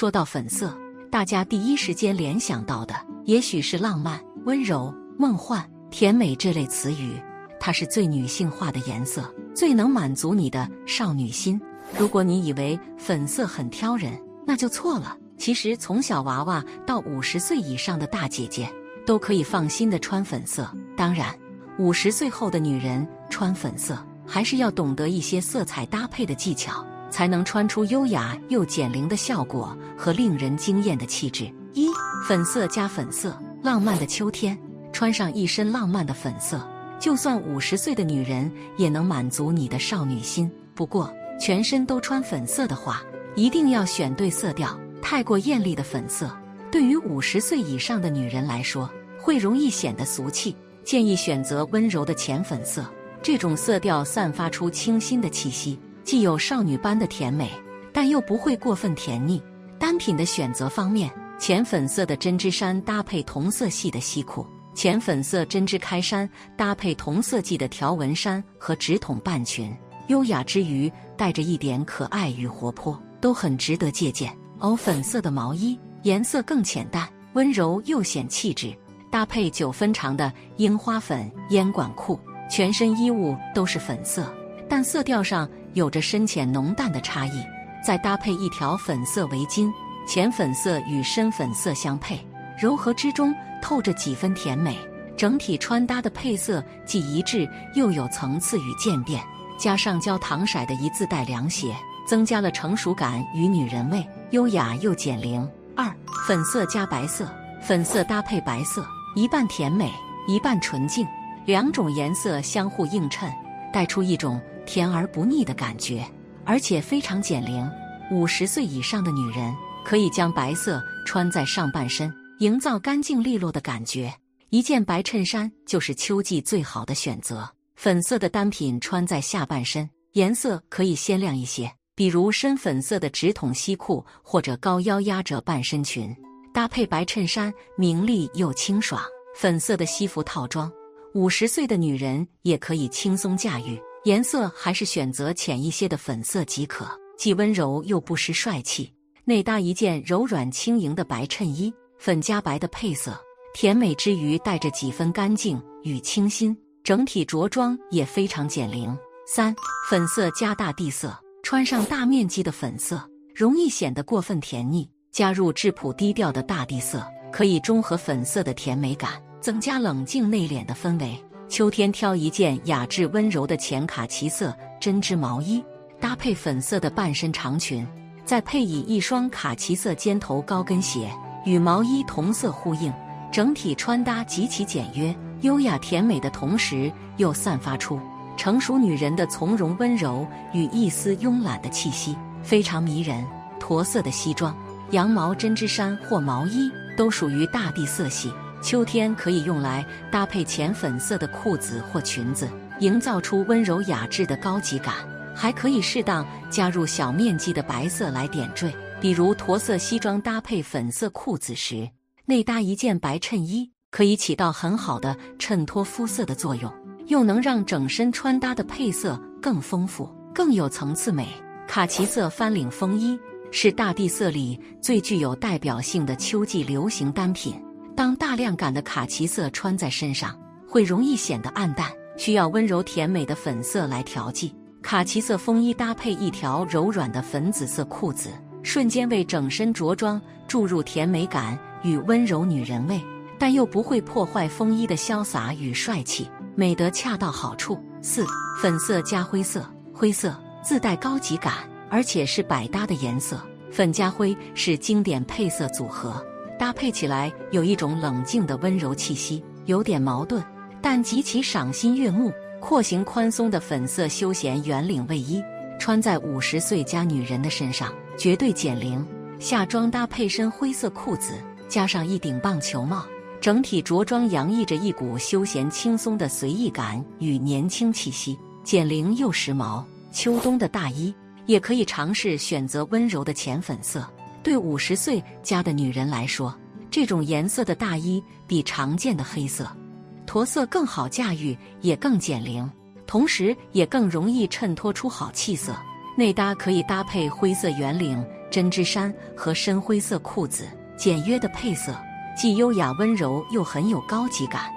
说到粉色，大家第一时间联想到的也许是浪漫、温柔、梦幻、甜美这类词语。它是最女性化的颜色，最能满足你的少女心。如果你以为粉色很挑人，那就错了。其实，从小娃娃到五十岁以上的大姐姐，都可以放心的穿粉色。当然，五十岁后的女人穿粉色，还是要懂得一些色彩搭配的技巧。才能穿出优雅又减龄的效果和令人惊艳的气质。一粉色加粉色，浪漫的秋天，穿上一身浪漫的粉色，就算五十岁的女人也能满足你的少女心。不过，全身都穿粉色的话，一定要选对色调。太过艳丽的粉色，对于五十岁以上的女人来说，会容易显得俗气。建议选择温柔的浅粉色，这种色调散发出清新的气息。既有少女般的甜美，但又不会过分甜腻。单品的选择方面，浅粉色的针织衫搭配同色系的西裤，浅粉色针织开衫搭配同色系的条纹衫和直筒半裙，优雅之余带着一点可爱与活泼，都很值得借鉴。藕粉色的毛衣颜色更浅淡，温柔又显气质，搭配九分长的樱花粉烟管裤，全身衣物都是粉色，但色调上。有着深浅浓淡的差异，再搭配一条粉色围巾，浅粉色与深粉色相配，柔和之中透着几分甜美。整体穿搭的配色既一致又有层次与渐变，加上焦糖色的一字带凉鞋，增加了成熟感与女人味，优雅又减龄。二粉色加白色，粉色搭配白色，一半甜美，一半纯净，两种颜色相互映衬，带出一种。甜而不腻的感觉，而且非常减龄。五十岁以上的女人可以将白色穿在上半身，营造干净利落的感觉。一件白衬衫就是秋季最好的选择。粉色的单品穿在下半身，颜色可以鲜亮一些，比如深粉色的直筒西裤或者高腰压褶半身裙，搭配白衬衫，明丽又清爽。粉色的西服套装，五十岁的女人也可以轻松驾驭。颜色还是选择浅一些的粉色即可，既温柔又不失帅气。内搭一件柔软轻盈的白衬衣，粉加白的配色，甜美之余带着几分干净与清新，整体着装也非常减龄。三粉色加大地色，穿上大面积的粉色，容易显得过分甜腻。加入质朴低调的大地色，可以中和粉色的甜美感，增加冷静内敛的氛围。秋天挑一件雅致温柔的浅卡其色针织毛衣，搭配粉色的半身长裙，再配以一双卡其色尖头高跟鞋，与毛衣同色呼应，整体穿搭极其简约、优雅甜美的同时，又散发出成熟女人的从容温柔与一丝慵懒的气息，非常迷人。驼色的西装、羊毛针织衫或毛衣都属于大地色系。秋天可以用来搭配浅粉色的裤子或裙子，营造出温柔雅致的高级感。还可以适当加入小面积的白色来点缀，比如驼色西装搭配粉色裤子时，内搭一件白衬衣，可以起到很好的衬托肤色的作用，又能让整身穿搭的配色更丰富、更有层次美。卡其色翻领风衣是大地色里最具有代表性的秋季流行单品。当大量感的卡其色穿在身上，会容易显得暗淡，需要温柔甜美的粉色来调剂。卡其色风衣搭配一条柔软的粉紫色裤子，瞬间为整身着装注入甜美感与温柔女人味，但又不会破坏风衣的潇洒与帅气，美得恰到好处。四粉色加灰色，灰色自带高级感，而且是百搭的颜色，粉加灰是经典配色组合。搭配起来有一种冷静的温柔气息，有点矛盾，但极其赏心悦目。廓形宽松的粉色休闲圆领卫衣，穿在五十岁加女人的身上绝对减龄。下装搭配身灰色裤子，加上一顶棒球帽，整体着装洋溢着一股休闲轻松的随意感与年轻气息，减龄又时髦。秋冬的大衣也可以尝试选择温柔的浅粉色。对五十岁加的女人来说，这种颜色的大衣比常见的黑色、驼色更好驾驭，也更减龄，同时也更容易衬托出好气色。内搭可以搭配灰色圆领针织衫和深灰色裤子，简约的配色，既优雅温柔又很有高级感。